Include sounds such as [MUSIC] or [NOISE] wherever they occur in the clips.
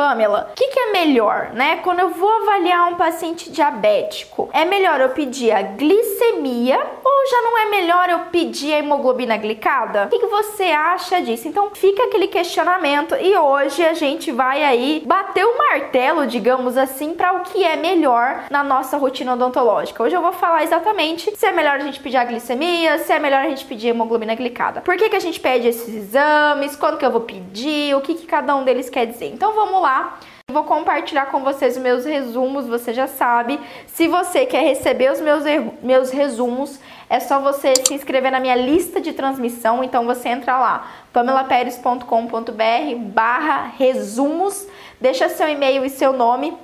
Pamela, o que, que, é melhor, né? Quando eu vou avaliar um paciente diabético, é melhor eu pedir a glicemia ou já não é melhor eu pedir a hemoglobina glicada? O que, que você acha disso? Então fica aquele questionamento e hoje a gente vai aí bater o martelo, digamos assim, para o que é melhor na nossa rotina odontológica. Hoje eu vou falar exatamente se é melhor a gente pedir a glicemia, se é melhor a gente pedir a hemoglobina glicada. Por que, que a gente pede esses exames? Quando que eu vou pedir? O que, que cada um deles quer dizer? Então vamos lá lá. Vou compartilhar com vocês os meus resumos, você já sabe. Se você quer receber os meus, meus resumos, é só você se inscrever na minha lista de transmissão. Então você entra lá, pamelaperes.com.br barra resumos, deixa seu e-mail e seu nome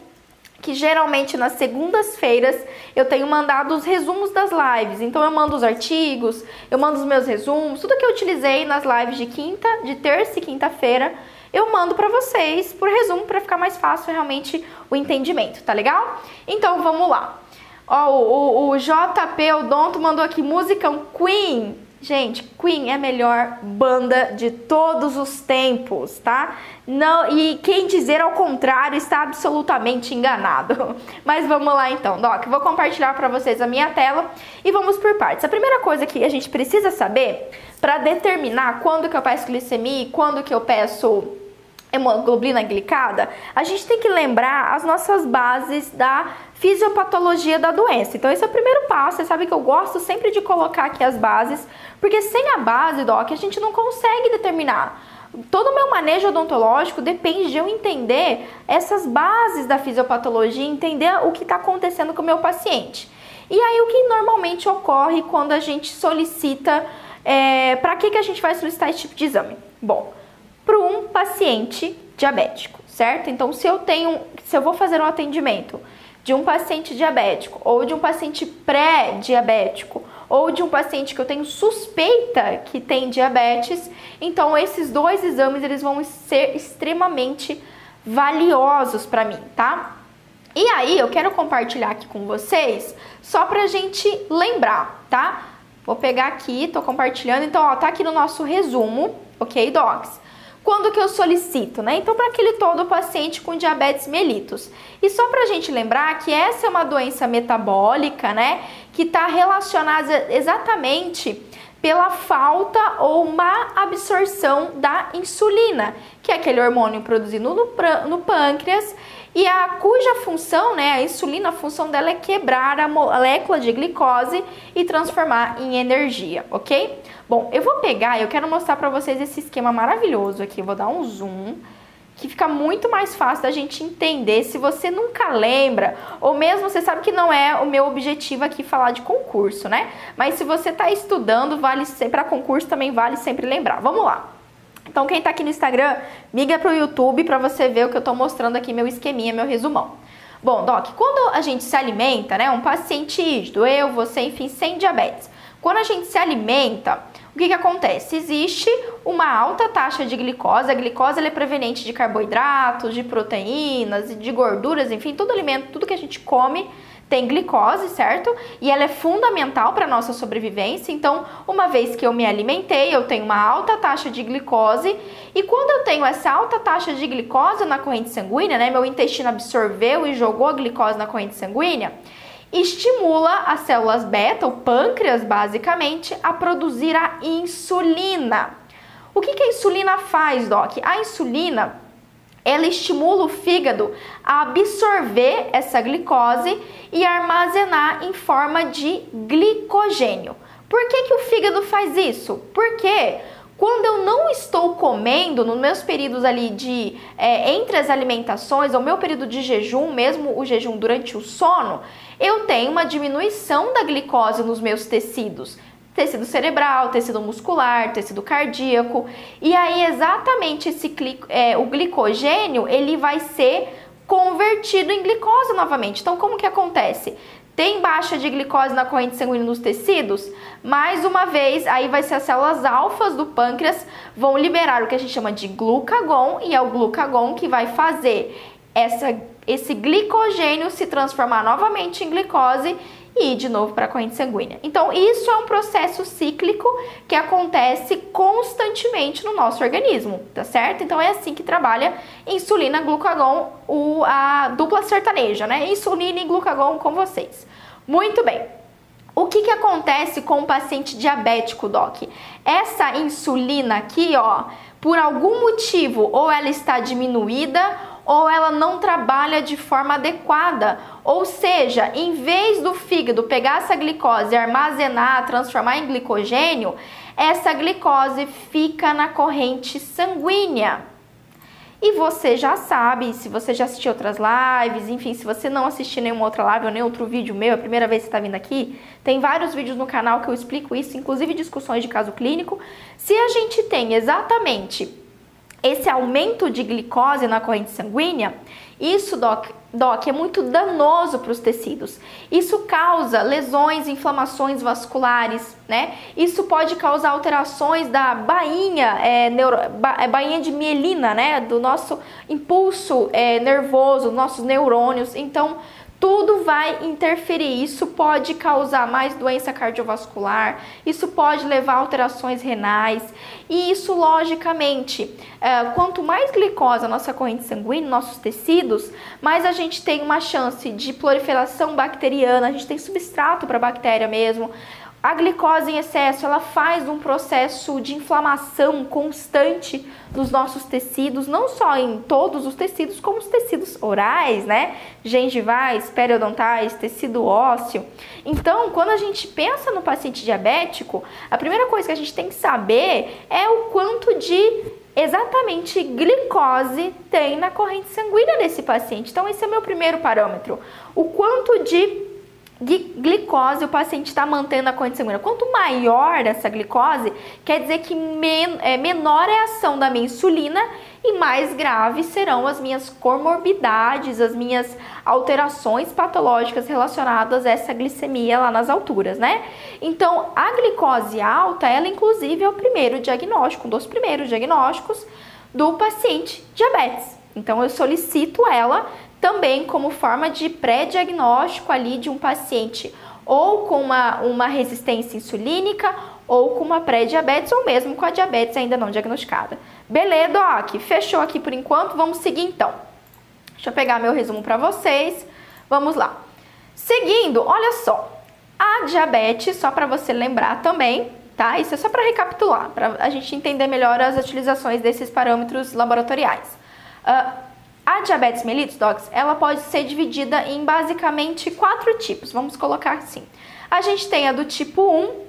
que geralmente nas segundas-feiras eu tenho mandado os resumos das lives. Então eu mando os artigos, eu mando os meus resumos, tudo que eu utilizei nas lives de quinta, de terça e quinta-feira eu mando para vocês por resumo para ficar mais fácil realmente o entendimento, tá legal? Então vamos lá. Ó, o, o, o JP Odonto mandou aqui musicão Queen. Gente, Queen é a melhor banda de todos os tempos, tá? Não, e quem dizer ao contrário está absolutamente enganado. [LAUGHS] Mas vamos lá então, Doc. Vou compartilhar para vocês a minha tela e vamos por partes. A primeira coisa que a gente precisa saber para determinar quando que eu peço glicemia e quando que eu peço hemoglobina glicada, a gente tem que lembrar as nossas bases da fisiopatologia da doença. Então, esse é o primeiro passo. Você sabe que eu gosto sempre de colocar aqui as bases, porque sem a base, Doc, a gente não consegue determinar. Todo o meu manejo odontológico depende de eu entender essas bases da fisiopatologia, entender o que está acontecendo com o meu paciente. E aí, o que normalmente ocorre quando a gente solicita. É, para que, que a gente vai solicitar esse tipo de exame? Bom, para um paciente diabético, certo? Então, se eu tenho, se eu vou fazer um atendimento de um paciente diabético ou de um paciente pré-diabético ou de um paciente que eu tenho suspeita que tem diabetes, então esses dois exames eles vão ser extremamente valiosos para mim, tá? E aí eu quero compartilhar aqui com vocês só pra gente lembrar, tá? Vou pegar aqui, tô compartilhando, então ó, tá aqui no nosso resumo, ok, docs? Quando que eu solicito, né? Então, para aquele todo paciente com diabetes mellitus. E só para a gente lembrar que essa é uma doença metabólica, né? Que está relacionada exatamente pela falta ou má absorção da insulina, que é aquele hormônio produzido no, no pâncreas e a cuja função, né, a insulina, a função dela é quebrar a molécula de glicose e transformar em energia, ok? Bom, eu vou pegar, eu quero mostrar para vocês esse esquema maravilhoso aqui, eu vou dar um zoom que fica muito mais fácil da gente entender se você nunca lembra, ou mesmo você sabe que não é o meu objetivo aqui falar de concurso, né? Mas se você está estudando, vale sempre para concurso também vale sempre lembrar. Vamos lá. Então, quem está aqui no Instagram, migra para o YouTube para você ver o que eu estou mostrando aqui, meu esqueminha, meu resumão. Bom, Doc, quando a gente se alimenta, né, um paciente rígido, eu, você, enfim, sem diabetes, quando a gente se alimenta, o que, que acontece? Existe uma alta taxa de glicose, a glicose é proveniente de carboidratos, de proteínas, de gorduras, enfim, todo alimento, tudo que a gente come tem glicose, certo? E ela é fundamental para nossa sobrevivência. Então, uma vez que eu me alimentei, eu tenho uma alta taxa de glicose, e quando eu tenho essa alta taxa de glicose na corrente sanguínea, né, meu intestino absorveu e jogou a glicose na corrente sanguínea, estimula as células beta, o pâncreas basicamente, a produzir a insulina. O que, que a insulina faz, Doc? A insulina ela estimula o fígado a absorver essa glicose e armazenar em forma de glicogênio. Por que, que o fígado faz isso? Porque quando eu não estou comendo, nos meus períodos ali de é, entre as alimentações, ou meu período de jejum, mesmo o jejum durante o sono, eu tenho uma diminuição da glicose nos meus tecidos tecido cerebral, tecido muscular, tecido cardíaco. E aí exatamente esse é, o glicogênio ele vai ser convertido em glicose novamente. Então como que acontece? Tem baixa de glicose na corrente sanguínea nos tecidos? Mais uma vez, aí vai ser as células alfas do pâncreas vão liberar o que a gente chama de glucagon e é o glucagon que vai fazer essa esse glicogênio se transformar novamente em glicose e de novo para a corrente sanguínea. Então, isso é um processo cíclico que acontece constantemente no nosso organismo, tá certo? Então, é assim que trabalha insulina, glucagon, o, a dupla sertaneja, né? Insulina e glucagon com vocês. Muito bem. O que, que acontece com o paciente diabético, Doc? Essa insulina aqui, ó, por algum motivo, ou ela está diminuída ou ela não trabalha de forma adequada. Ou seja, em vez do fígado pegar essa glicose, armazenar, transformar em glicogênio, essa glicose fica na corrente sanguínea. E você já sabe, se você já assistiu outras lives, enfim, se você não assistiu nenhuma outra live ou nem outro vídeo meu, é a primeira vez que está vindo aqui, tem vários vídeos no canal que eu explico isso, inclusive discussões de caso clínico. Se a gente tem exatamente esse aumento de glicose na corrente sanguínea, isso, doc, doc é muito danoso para os tecidos. Isso causa lesões, inflamações vasculares, né? Isso pode causar alterações da bainha, é, neuro, ba, é, bainha de mielina, né? Do nosso impulso é, nervoso, nossos neurônios. Então, tudo vai interferir. Isso pode causar mais doença cardiovascular, isso pode levar a alterações renais, e isso, logicamente, é, quanto mais glicose a nossa corrente sanguínea, nossos tecidos, mais a gente tem uma chance de proliferação bacteriana, a gente tem substrato para bactéria mesmo. A glicose em excesso, ela faz um processo de inflamação constante nos nossos tecidos, não só em todos os tecidos, como os tecidos orais, né? Gengivais, periodontais, tecido ósseo. Então, quando a gente pensa no paciente diabético, a primeira coisa que a gente tem que saber é o quanto de exatamente glicose tem na corrente sanguínea desse paciente. Então, esse é o meu primeiro parâmetro. O quanto de glicose o paciente está mantendo a corrente sanguínea. Quanto maior essa glicose, quer dizer que men é, menor é a ação da minha insulina e mais graves serão as minhas comorbidades, as minhas alterações patológicas relacionadas a essa glicemia lá nas alturas, né? Então, a glicose alta, ela inclusive é o primeiro diagnóstico, um dos primeiros diagnósticos do paciente diabetes. Então, eu solicito ela também como forma de pré-diagnóstico ali de um paciente ou com uma, uma resistência insulínica ou com uma pré-diabetes ou mesmo com a diabetes ainda não diagnosticada. Beleza, Doc? Fechou aqui por enquanto, vamos seguir então. Deixa eu pegar meu resumo para vocês. Vamos lá. Seguindo, olha só. A diabetes, só para você lembrar também, tá? Isso é só para recapitular, para a gente entender melhor as utilizações desses parâmetros laboratoriais. Uh, a diabetes mellitus, docs, ela pode ser dividida em basicamente quatro tipos, vamos colocar assim. A gente tem a do tipo 1,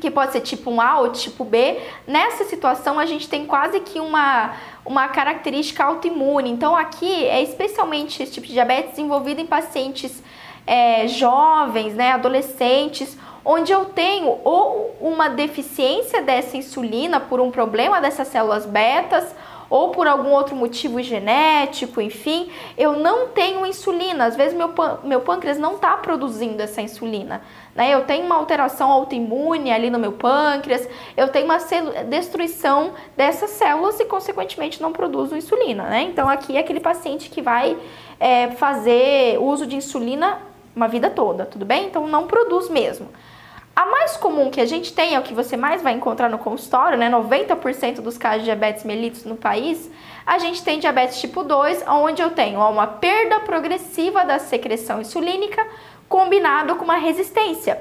que pode ser tipo 1A ou tipo B. Nessa situação, a gente tem quase que uma, uma característica autoimune. Então, aqui é especialmente esse tipo de diabetes desenvolvido em pacientes é, jovens, né, adolescentes, onde eu tenho ou uma deficiência dessa insulina por um problema dessas células betas, ou por algum outro motivo genético, enfim, eu não tenho insulina. Às vezes meu, meu pâncreas não está produzindo essa insulina. Né? Eu tenho uma alteração autoimune ali no meu pâncreas, eu tenho uma destruição dessas células e, consequentemente, não produzo insulina. Né? Então, aqui é aquele paciente que vai é, fazer uso de insulina uma vida toda, tudo bem? Então, não produz mesmo. A mais comum que a gente tem, é o que você mais vai encontrar no consultório, né? 90% dos casos de diabetes mellitus no país, a gente tem diabetes tipo 2, onde eu tenho uma perda progressiva da secreção insulínica combinado com uma resistência.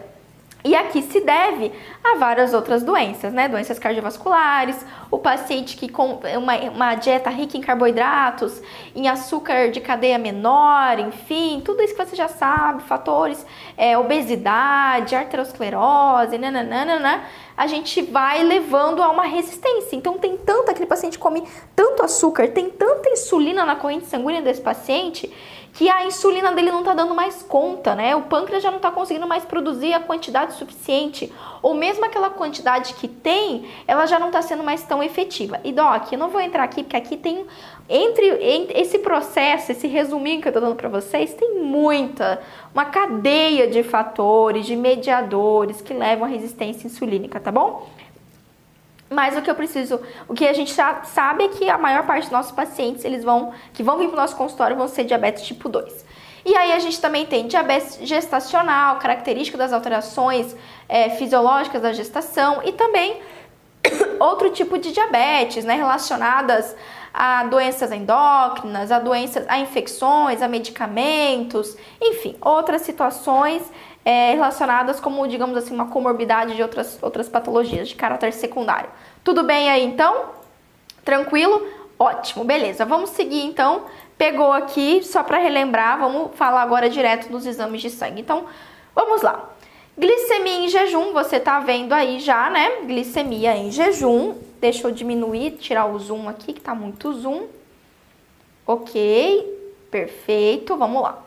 E aqui se deve a várias outras doenças, né? Doenças cardiovasculares, o paciente que com uma, uma dieta rica em carboidratos, em açúcar de cadeia menor, enfim, tudo isso que você já sabe, fatores, é, obesidade, arteriosclerose, nananana, a gente vai levando a uma resistência. Então tem tanto, aquele paciente come tanto açúcar, tem tanta insulina na corrente sanguínea desse paciente que a insulina dele não está dando mais conta, né? O pâncreas já não está conseguindo mais produzir a quantidade suficiente, ou mesmo aquela quantidade que tem, ela já não está sendo mais tão efetiva. E Doc, eu não vou entrar aqui porque aqui tem entre, entre esse processo, esse resuminho que eu estou dando para vocês, tem muita, uma cadeia de fatores, de mediadores que levam à resistência insulínica, tá bom? Mas o que eu preciso, o que a gente sabe é que a maior parte dos nossos pacientes, eles vão, que vão vir para o nosso consultório, vão ser diabetes tipo 2. E aí a gente também tem diabetes gestacional, característica das alterações é, fisiológicas da gestação e também outro tipo de diabetes, né, relacionadas a doenças endócrinas, a doenças, a infecções, a medicamentos, enfim, outras situações é, relacionadas como, digamos assim, uma comorbidade de outras, outras patologias de caráter secundário. Tudo bem aí então? Tranquilo? Ótimo, beleza. Vamos seguir então. Pegou aqui, só para relembrar, vamos falar agora direto dos exames de sangue. Então, vamos lá. Glicemia em jejum, você tá vendo aí já, né? Glicemia em jejum. Deixa eu diminuir, tirar o zoom aqui, que tá muito zoom. Ok, perfeito, vamos lá.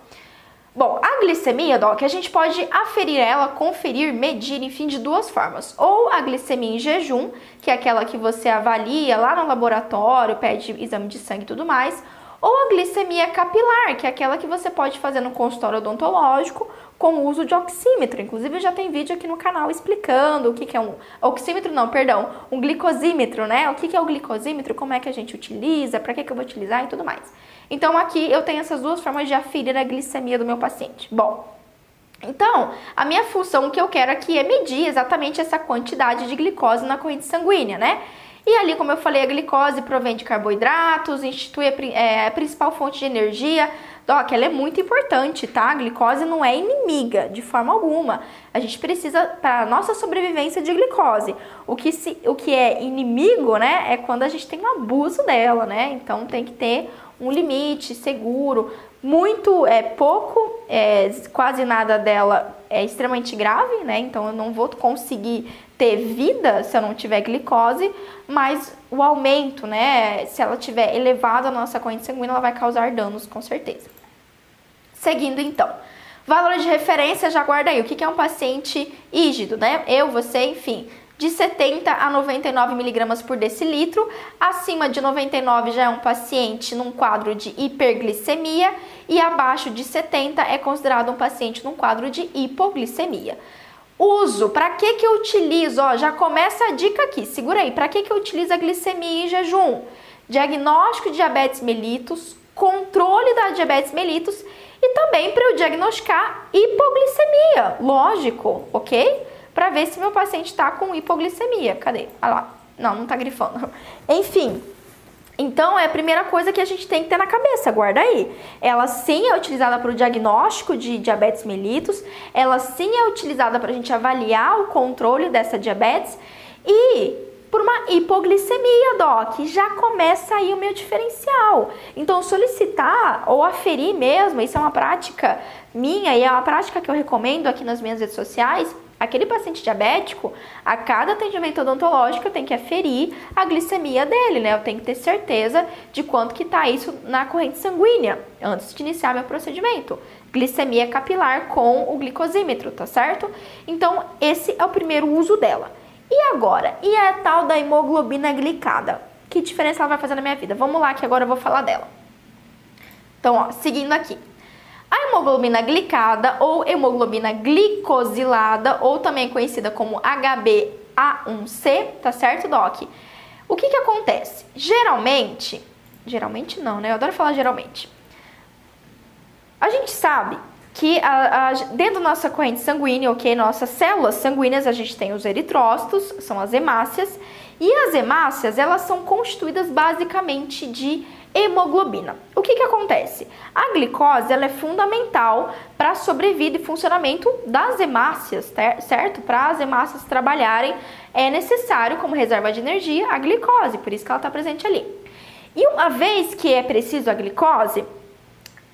Bom, a glicemia, Doc, a gente pode aferir ela, conferir, medir, enfim, de duas formas. Ou a glicemia em jejum, que é aquela que você avalia lá no laboratório, pede exame de sangue e tudo mais. Ou a glicemia capilar, que é aquela que você pode fazer no consultório odontológico com o uso de oxímetro. Inclusive, já tem vídeo aqui no canal explicando o que, que é um oxímetro, não, perdão, um glicosímetro, né? O que, que é o glicosímetro, como é que a gente utiliza, para que, que eu vou utilizar e tudo mais. Então, aqui eu tenho essas duas formas de aferir a glicemia do meu paciente. Bom, então, a minha função que eu quero aqui é medir exatamente essa quantidade de glicose na corrente sanguínea, né? E ali, como eu falei, a glicose provém de carboidratos, institui a, é, a principal fonte de energia Doc, ela é muito importante, tá? A glicose não é inimiga de forma alguma. A gente precisa, para a nossa sobrevivência, de glicose. O que, se, o que é inimigo, né, é quando a gente tem um abuso dela, né? Então tem que ter um limite seguro. Muito, é pouco, é, quase nada dela é extremamente grave, né? Então eu não vou conseguir ter vida se eu não tiver glicose, mas o aumento, né, se ela tiver elevada a nossa corrente sanguínea, ela vai causar danos com certeza. Seguindo então. Valor de referência, já guarda aí. O que é um paciente ígido, né? Eu, você, enfim, de 70 a 99 miligramas por decilitro. Acima de 99 já é um paciente num quadro de hiperglicemia e abaixo de 70 é considerado um paciente num quadro de hipoglicemia. Uso, para que que eu utilizo? Ó, já começa a dica aqui, segura aí. Para que que eu utilizo a glicemia em jejum? Diagnóstico de diabetes mellitus, controle da diabetes mellitus e também para eu diagnosticar hipoglicemia, lógico, ok? Para ver se meu paciente está com hipoglicemia. Cadê? Ah lá, não, não está grifando. [LAUGHS] Enfim, então é a primeira coisa que a gente tem que ter na cabeça, guarda aí. Ela sim é utilizada para o diagnóstico de diabetes mellitus, ela sim é utilizada para a gente avaliar o controle dessa diabetes e por uma hipoglicemia, Doc. Já começa aí o meu diferencial. Então, solicitar ou aferir mesmo, isso é uma prática minha e é uma prática que eu recomendo aqui nas minhas redes sociais. Aquele paciente diabético, a cada atendimento odontológico, eu tenho que aferir a glicemia dele, né? Eu tenho que ter certeza de quanto que tá isso na corrente sanguínea antes de iniciar meu procedimento. Glicemia capilar com o glicosímetro, tá certo? Então, esse é o primeiro uso dela. E agora? E a tal da hemoglobina glicada? Que diferença ela vai fazer na minha vida? Vamos lá que agora eu vou falar dela. Então, ó, seguindo aqui. A hemoglobina glicada ou hemoglobina glicosilada, ou também conhecida como HbA1c, tá certo, Doc? O que que acontece? Geralmente, geralmente não, né? Eu adoro falar geralmente. A gente sabe que a, a, dentro da nossa corrente sanguínea, ok, nossas células sanguíneas, a gente tem os eritrócitos, são as hemácias, e as hemácias, elas são constituídas basicamente de hemoglobina. O que que acontece? A glicose, ela é fundamental para a sobrevida e funcionamento das hemácias, certo? Para as hemácias trabalharem, é necessário, como reserva de energia, a glicose, por isso que ela está presente ali. E uma vez que é preciso a glicose,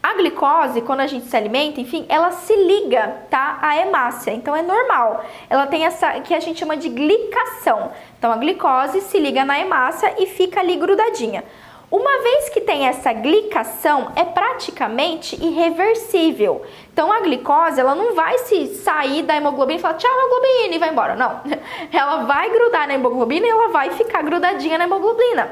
a glicose, quando a gente se alimenta, enfim, ela se liga, tá, à hemácia. Então é normal. Ela tem essa que a gente chama de glicação. Então a glicose se liga na hemácia e fica ali grudadinha. Uma vez que tem essa glicação, é praticamente irreversível. Então a glicose, ela não vai se sair da hemoglobina e falar tchau hemoglobina e vai embora. Não. [LAUGHS] Ela vai grudar na hemoglobina e ela vai ficar grudadinha na hemoglobina.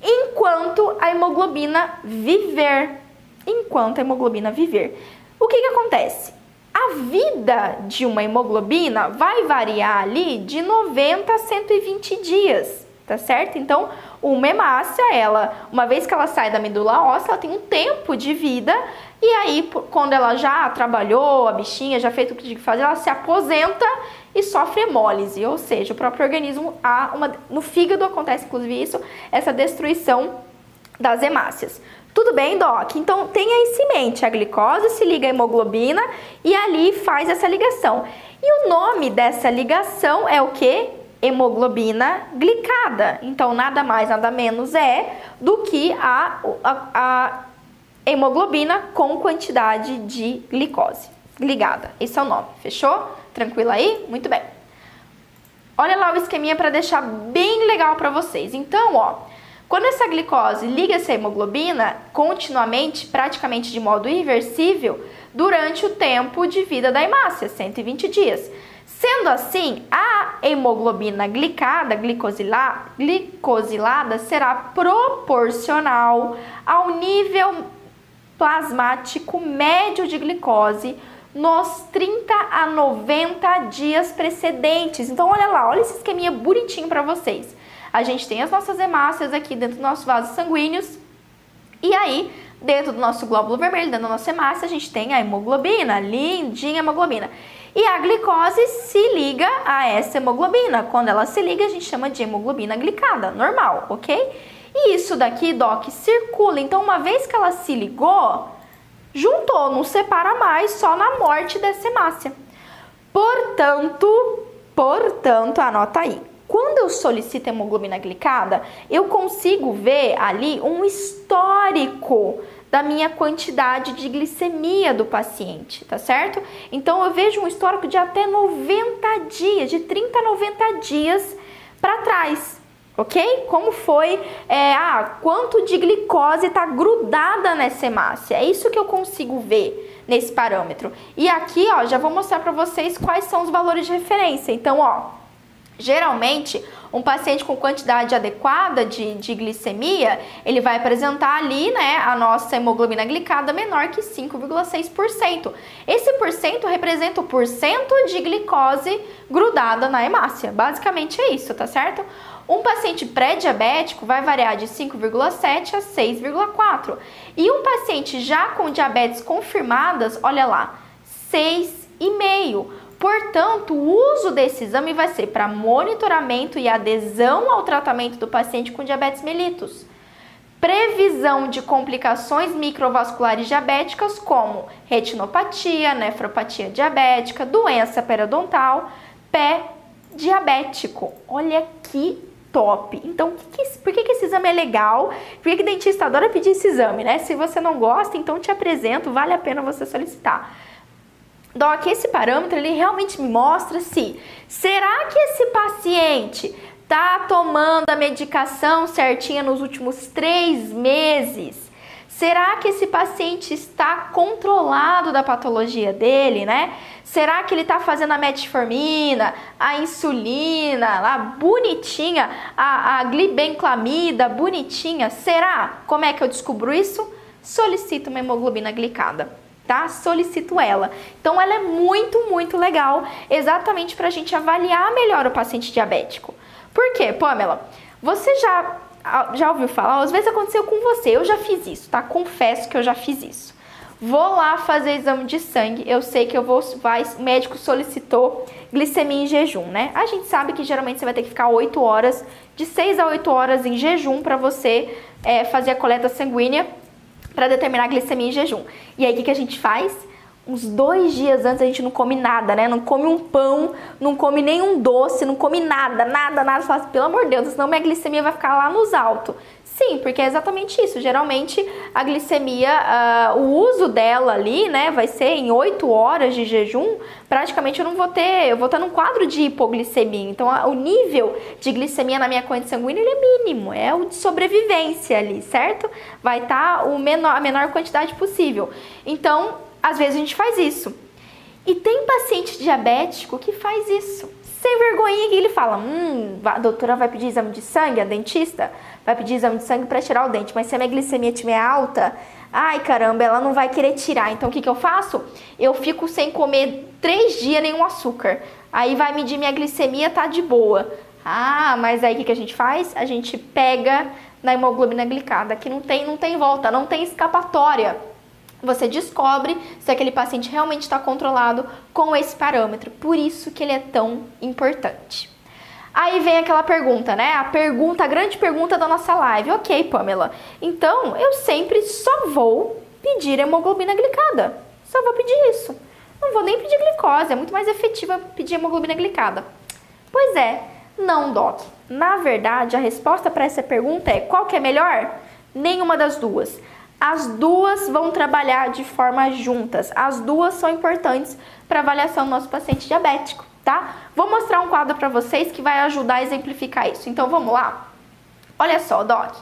Enquanto a hemoglobina viver enquanto a hemoglobina viver. O que, que acontece? A vida de uma hemoglobina vai variar ali de 90 a 120 dias, tá certo? Então, uma hemácia, ela, uma vez que ela sai da medula óssea, ela tem um tempo de vida e aí, quando ela já trabalhou, a bichinha já fez o que tinha que fazer, ela se aposenta e sofre hemólise, ou seja, o próprio organismo, há uma, no fígado acontece inclusive isso, essa destruição das hemácias. Tudo bem, Doc? Então tenha isso em mente, a glicose se liga à hemoglobina e ali faz essa ligação. E o nome dessa ligação é o que? Hemoglobina glicada. Então nada mais, nada menos é do que a, a, a hemoglobina com quantidade de glicose ligada. Esse é o nome, fechou? Tranquilo aí? Muito bem. Olha lá o esqueminha para deixar bem legal para vocês. Então, ó, quando essa glicose liga essa hemoglobina continuamente, praticamente de modo irreversível, durante o tempo de vida da hemácia, 120 dias. Sendo assim, a hemoglobina glicada, glicosilada, glicosilada será proporcional ao nível plasmático médio de glicose nos 30 a 90 dias precedentes. Então, olha lá, olha esse esqueminha bonitinho para vocês. A gente tem as nossas hemácias aqui dentro dos nossos vasos sanguíneos. E aí, dentro do nosso glóbulo vermelho, dentro da nossa hemácia, a gente tem a hemoglobina, lindinha hemoglobina. E a glicose se liga a essa hemoglobina. Quando ela se liga, a gente chama de hemoglobina glicada, normal, ok? E isso daqui, Doc, circula. Então, uma vez que ela se ligou, juntou, não separa mais, só na morte dessa hemácia. Portanto, portanto, anota aí. Quando eu solicito hemoglobina glicada, eu consigo ver ali um histórico da minha quantidade de glicemia do paciente, tá certo? Então eu vejo um histórico de até 90 dias, de 30 a 90 dias para trás ok? Como foi, é, ah, quanto de glicose está grudada nessa hemácia. É isso que eu consigo ver nesse parâmetro. E aqui, ó, já vou mostrar para vocês quais são os valores de referência. Então, ó, Geralmente, um paciente com quantidade adequada de, de, glicemia, ele vai apresentar ali, né, a nossa hemoglobina glicada menor que 5,6%. Esse porcento representa o porcento de glicose grudada na hemácia. Basicamente é isso, tá certo? Um paciente pré-diabético vai variar de 5,7 a 6,4. E um paciente já com diabetes confirmadas, olha lá, 6,5. Portanto, o uso desse exame vai ser para monitoramento e adesão ao tratamento do paciente com diabetes mellitus. Previsão de complicações microvasculares diabéticas como retinopatia, nefropatia diabética, doença periodontal, pé diabético. Olha que top. Então, que que, por que, que esse exame é legal? Por que, que dentista adora pedir esse exame, né? Se você não gosta, então te apresento, vale a pena você solicitar. Doc, esse parâmetro ele realmente me mostra se será que esse paciente tá tomando a medicação certinha nos últimos três meses? Será que esse paciente está controlado da patologia dele, né? Será que ele está fazendo a metformina, a insulina, lá bonitinha, a, a glibenclamida bonitinha? Será? Como é que eu descubro isso? Solicito uma hemoglobina glicada. Tá? Solicito ela. Então, ela é muito, muito legal, exatamente para a gente avaliar melhor o paciente diabético. Por quê, Pamela? Você já já ouviu falar? Às vezes aconteceu com você, eu já fiz isso, tá? Confesso que eu já fiz isso. Vou lá fazer exame de sangue, eu sei que eu vou, vai, o médico solicitou glicemia em jejum, né? A gente sabe que geralmente você vai ter que ficar 8 horas, de 6 a 8 horas em jejum para você é, fazer a coleta sanguínea para determinar a glicemia em jejum. E aí o que, que a gente faz? uns dois dias antes a gente não come nada, né? Não come um pão, não come nenhum doce, não come nada, nada, nada. Você fala assim, pelo amor de Deus, senão minha glicemia vai ficar lá nos altos. Sim, porque é exatamente isso. Geralmente a glicemia, uh, o uso dela ali, né, vai ser em 8 horas de jejum. Praticamente eu não vou ter, eu vou estar num quadro de hipoglicemia. Então a, o nível de glicemia na minha corrente sanguínea ele é mínimo, é o de sobrevivência ali, certo? Vai estar o menor, a menor quantidade possível. Então às vezes a gente faz isso. E tem paciente diabético que faz isso. Sem vergonha que ele fala: Hum, a doutora vai pedir exame de sangue, a dentista vai pedir exame de sangue para tirar o dente, mas se a minha glicemia estiver alta, ai caramba, ela não vai querer tirar. Então o que, que eu faço? Eu fico sem comer três dias nenhum açúcar. Aí vai medir minha glicemia, tá de boa. Ah, mas aí o que, que a gente faz? A gente pega na hemoglobina glicada, que não tem, não tem volta, não tem escapatória. Você descobre se aquele paciente realmente está controlado com esse parâmetro. Por isso que ele é tão importante. Aí vem aquela pergunta, né? A pergunta, a grande pergunta da nossa live. Ok, Pamela. Então eu sempre só vou pedir hemoglobina glicada. Só vou pedir isso. Não vou nem pedir glicose, é muito mais efetiva pedir hemoglobina glicada. Pois é, não, Doc. Na verdade, a resposta para essa pergunta é qual que é melhor? Nenhuma das duas. As duas vão trabalhar de forma juntas. As duas são importantes para avaliação do nosso paciente diabético, tá? Vou mostrar um quadro para vocês que vai ajudar a exemplificar isso. Então vamos lá? Olha só, Doc.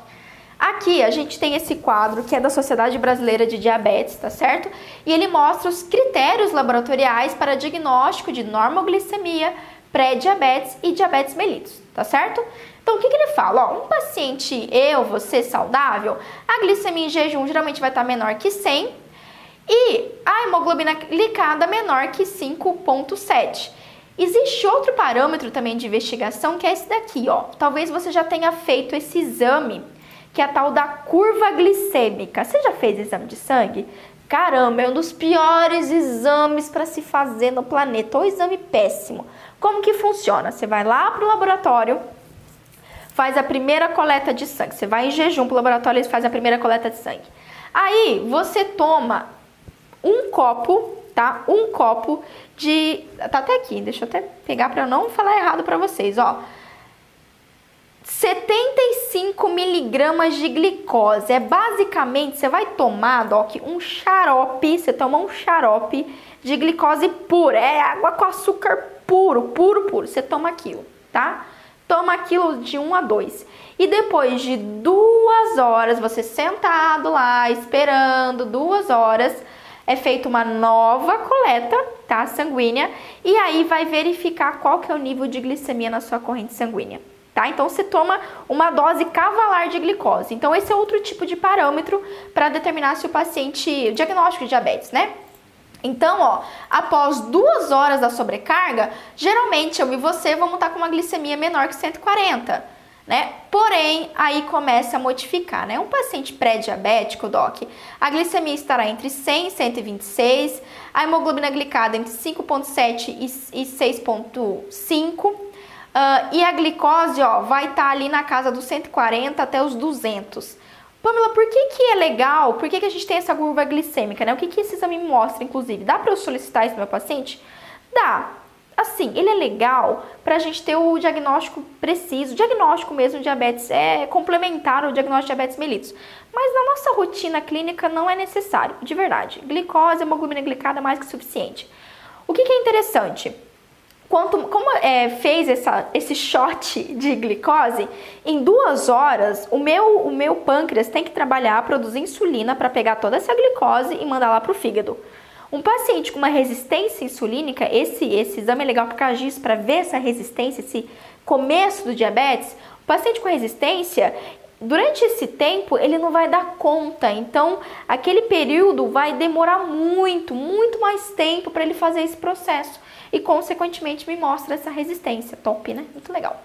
Aqui a gente tem esse quadro que é da Sociedade Brasileira de Diabetes, tá certo? E ele mostra os critérios laboratoriais para diagnóstico de normoglicemia, pré-diabetes e diabetes mellitus, tá certo? Então, o que, que ele fala? Ó, um paciente, eu, você, saudável, a glicemia em jejum geralmente vai estar menor que 100 e a hemoglobina glicada menor que 5,7. Existe outro parâmetro também de investigação que é esse daqui, ó. Talvez você já tenha feito esse exame, que é a tal da curva glicêmica. Você já fez exame de sangue? Caramba, é um dos piores exames para se fazer no planeta, ou exame péssimo. Como que funciona? Você vai lá para o laboratório, faz a primeira coleta de sangue. Você vai em jejum para o laboratório e faz a primeira coleta de sangue. Aí você toma um copo, tá? Um copo de. Tá até aqui, deixa eu até pegar para eu não falar errado para vocês, ó. 75 miligramas de glicose. É basicamente, você vai tomar, Doc, um xarope. Você toma um xarope de glicose pura. É água com açúcar puro, puro, puro. Você toma aquilo, tá? Toma aquilo de 1 a 2. E depois de duas horas, você sentado lá, esperando duas horas, é feita uma nova coleta, tá? Sanguínea. E aí vai verificar qual que é o nível de glicemia na sua corrente sanguínea. Tá? Então você toma uma dose cavalar de glicose. Então esse é outro tipo de parâmetro para determinar se o paciente, o diagnóstico de diabetes, né? Então, ó, após duas horas da sobrecarga, geralmente eu e você vamos estar com uma glicemia menor que 140, né? Porém, aí começa a modificar, né? Um paciente pré-diabético, doc, a glicemia estará entre 100 e 126, a hemoglobina glicada entre 5,7 e 6,5. Uh, e a glicose, ó, vai estar ali na casa dos 140 até os 200. Pamela, por que, que é legal? Por que, que a gente tem essa curva glicêmica, né? O que, que esse exame mostra, inclusive? Dá para eu solicitar isso no meu paciente? Dá. Assim, ele é legal para a gente ter o diagnóstico preciso, o diagnóstico mesmo de diabetes é complementar o diagnóstico de diabetes mellitus. Mas na nossa rotina clínica não é necessário, de verdade. Glicose, hemoglobina glicada é mais que suficiente. O que, que é interessante? Quanto, como é, fez essa, esse shot de glicose, em duas horas o meu, o meu pâncreas tem que trabalhar, produzir insulina para pegar toda essa glicose e mandar lá para o fígado. Um paciente com uma resistência insulínica, esse, esse exame é legal por causa disso, para ver essa resistência, esse começo do diabetes. O paciente com resistência, durante esse tempo, ele não vai dar conta. Então, aquele período vai demorar muito, muito mais tempo para ele fazer esse processo e, consequentemente, me mostra essa resistência. Top, né? Muito legal.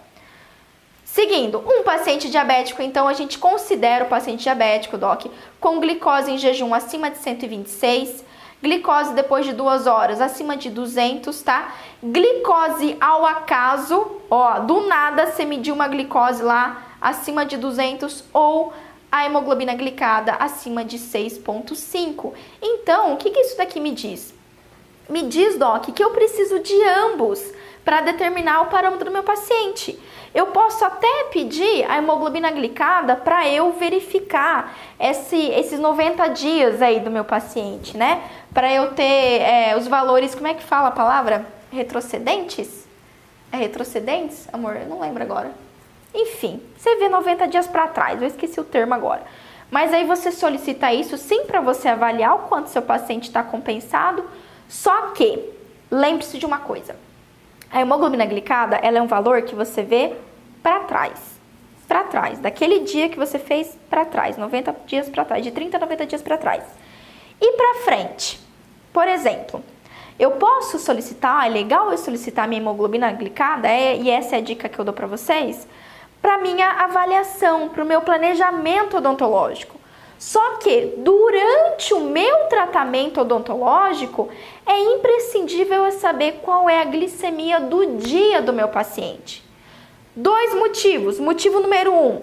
Seguindo, um paciente diabético, então a gente considera o paciente diabético, doc, com glicose em jejum acima de 126, glicose depois de duas horas acima de 200, tá? Glicose ao acaso, ó, do nada você mediu uma glicose lá acima de 200 ou a hemoglobina glicada acima de 6,5. Então, o que, que isso daqui me diz? Me diz, Doc, que eu preciso de ambos para determinar o parâmetro do meu paciente. Eu posso até pedir a hemoglobina glicada para eu verificar esse, esses 90 dias aí do meu paciente, né? Para eu ter é, os valores, como é que fala a palavra? Retrocedentes? É retrocedentes, amor? Eu não lembro agora. Enfim, você vê 90 dias para trás, eu esqueci o termo agora. Mas aí você solicita isso sim para você avaliar o quanto seu paciente está compensado só que, lembre-se de uma coisa. A hemoglobina glicada, ela é um valor que você vê para trás. Para trás, daquele dia que você fez para trás, 90 dias para trás, de 30 a 90 dias para trás. E para frente. Por exemplo, Eu posso solicitar, é legal eu solicitar minha hemoglobina glicada, é, e essa é a dica que eu dou para vocês, para minha avaliação, para o meu planejamento odontológico. Só que durante o meu tratamento odontológico é imprescindível eu saber qual é a glicemia do dia do meu paciente. Dois motivos. Motivo número um,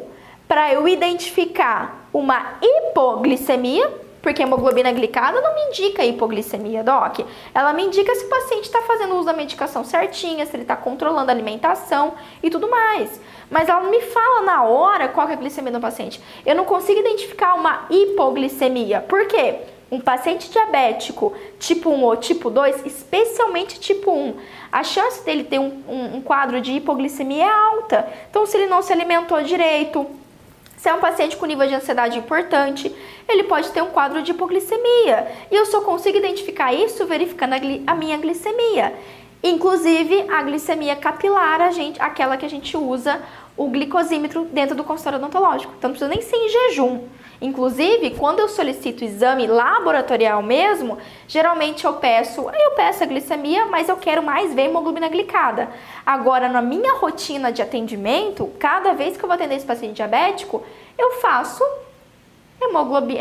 para eu identificar uma hipoglicemia, porque a hemoglobina glicada não me indica hipoglicemia, Doc. Ela me indica se o paciente está fazendo uso da medicação certinha, se ele está controlando a alimentação e tudo mais. Mas ela não me fala na hora qual é a glicemia do paciente. Eu não consigo identificar uma hipoglicemia. Por quê? Um paciente diabético tipo 1 ou tipo 2, especialmente tipo 1, a chance dele ter um, um, um quadro de hipoglicemia é alta. Então, se ele não se alimentou direito, se é um paciente com nível de ansiedade importante, ele pode ter um quadro de hipoglicemia. E eu só consigo identificar isso verificando a, a minha glicemia. Inclusive, a glicemia capilar, a gente, aquela que a gente usa o glicosímetro dentro do consultório odontológico. Então, não precisa nem ser em jejum. Inclusive, quando eu solicito exame laboratorial mesmo, geralmente eu peço, eu peço a glicemia, mas eu quero mais ver hemoglobina glicada. Agora, na minha rotina de atendimento, cada vez que eu vou atender esse paciente diabético, eu faço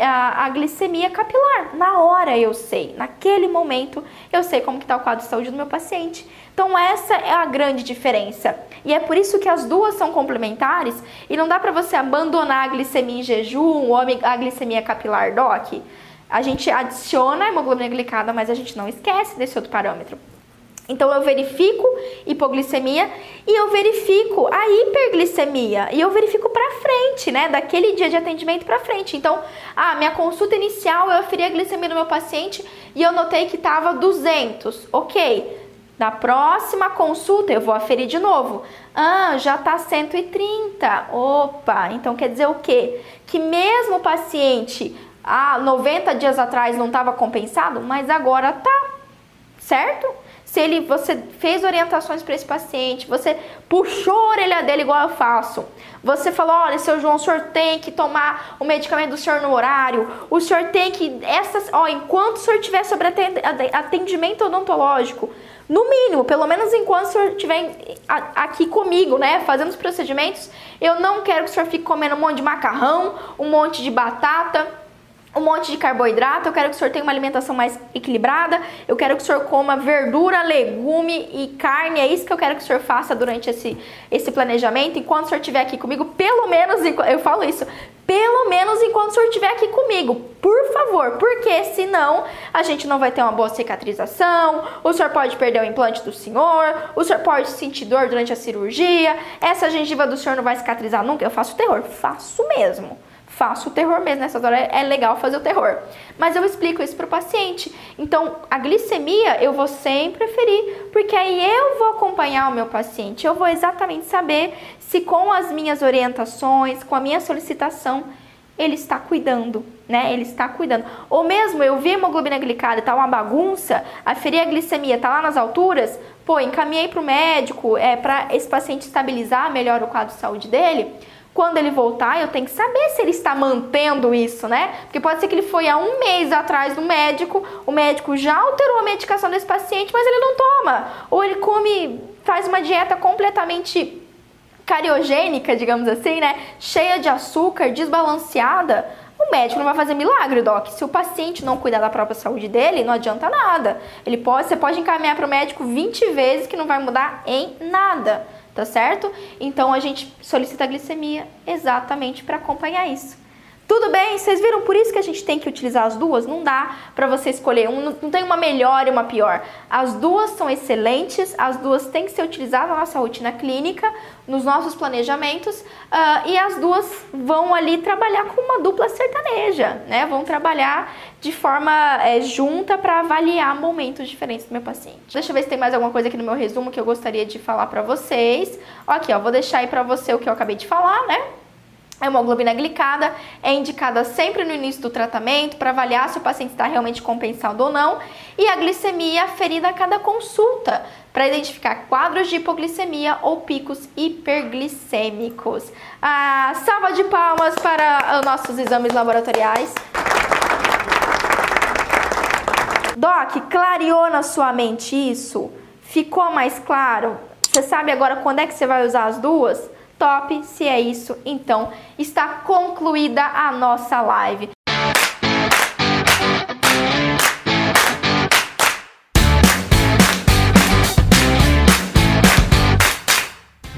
a, a, glicemia capilar. Na hora eu sei, naquele momento eu sei como está o quadro de saúde do meu paciente. Então essa é a grande diferença. E é por isso que as duas são complementares e não dá para você abandonar a glicemia em jejum ou a glicemia capilar DOC. A gente adiciona a hemoglobina glicada, mas a gente não esquece desse outro parâmetro. Então eu verifico hipoglicemia e eu verifico a hiperglicemia e eu verifico para frente, né, daquele dia de atendimento para frente. Então, a ah, minha consulta inicial eu aferi a glicemia do meu paciente e eu notei que estava 200. OK. Na próxima consulta eu vou aferir de novo. Ah, já está 130. Opa, então quer dizer o quê? Que mesmo o paciente há ah, 90 dias atrás não estava compensado, mas agora tá, certo? Se ele, você fez orientações para esse paciente, você puxou a orelha dele igual eu faço. Você falou, olha, seu João, o senhor tem que tomar o medicamento do senhor no horário. O senhor tem que essas, ó, enquanto o senhor tiver sobre atendimento odontológico, no mínimo, pelo menos enquanto o senhor estiver aqui comigo, né, fazendo os procedimentos, eu não quero que o senhor fique comendo um monte de macarrão, um monte de batata, um monte de carboidrato, eu quero que o senhor tenha uma alimentação mais equilibrada, eu quero que o senhor coma verdura, legume e carne, é isso que eu quero que o senhor faça durante esse, esse planejamento, enquanto o senhor estiver aqui comigo, pelo menos, eu falo isso, pelo menos enquanto o senhor estiver aqui comigo, por favor, porque senão a gente não vai ter uma boa cicatrização, o senhor pode perder o implante do senhor, o senhor pode sentir dor durante a cirurgia, essa gengiva do senhor não vai cicatrizar nunca, eu faço terror, faço mesmo faço o terror mesmo. Nessas horas é legal fazer o terror. Mas eu explico isso para o paciente. Então, a glicemia eu vou sempre preferir, porque aí eu vou acompanhar o meu paciente. Eu vou exatamente saber se com as minhas orientações, com a minha solicitação, ele está cuidando, né? Ele está cuidando. Ou mesmo eu vi a hemoglobina glicada tá uma bagunça, aferir a glicemia tá lá nas alturas, pô, encaminhei para o médico, é para esse paciente estabilizar melhor o quadro de saúde dele. Quando ele voltar, eu tenho que saber se ele está mantendo isso, né? Porque pode ser que ele foi há um mês atrás do médico, o médico já alterou a medicação desse paciente, mas ele não toma. Ou ele come, faz uma dieta completamente cariogênica, digamos assim, né? Cheia de açúcar, desbalanceada. O médico não vai fazer milagre, doc. Se o paciente não cuidar da própria saúde dele, não adianta nada. Ele pode, você pode encaminhar para o médico 20 vezes que não vai mudar em nada tá certo? Então a gente solicita a glicemia exatamente para acompanhar isso. Tudo bem? Vocês viram? Por isso que a gente tem que utilizar as duas. Não dá para você escolher um, não tem uma melhor e uma pior. As duas são excelentes, as duas têm que ser utilizadas na nossa rotina clínica, nos nossos planejamentos, uh, e as duas vão ali trabalhar com uma dupla sertaneja, né? Vão trabalhar de forma é, junta para avaliar momentos diferentes do meu paciente. Deixa eu ver se tem mais alguma coisa aqui no meu resumo que eu gostaria de falar para vocês. Aqui, ó, vou deixar aí para você o que eu acabei de falar, né? A hemoglobina glicada é indicada sempre no início do tratamento para avaliar se o paciente está realmente compensado ou não, e a glicemia ferida a cada consulta para identificar quadros de hipoglicemia ou picos hiperglicêmicos. Ah, salva de palmas para os nossos exames laboratoriais. Doc, clareou na sua mente isso? Ficou mais claro? Você sabe agora quando é que você vai usar as duas? Top, se é isso, então está concluída a nossa live.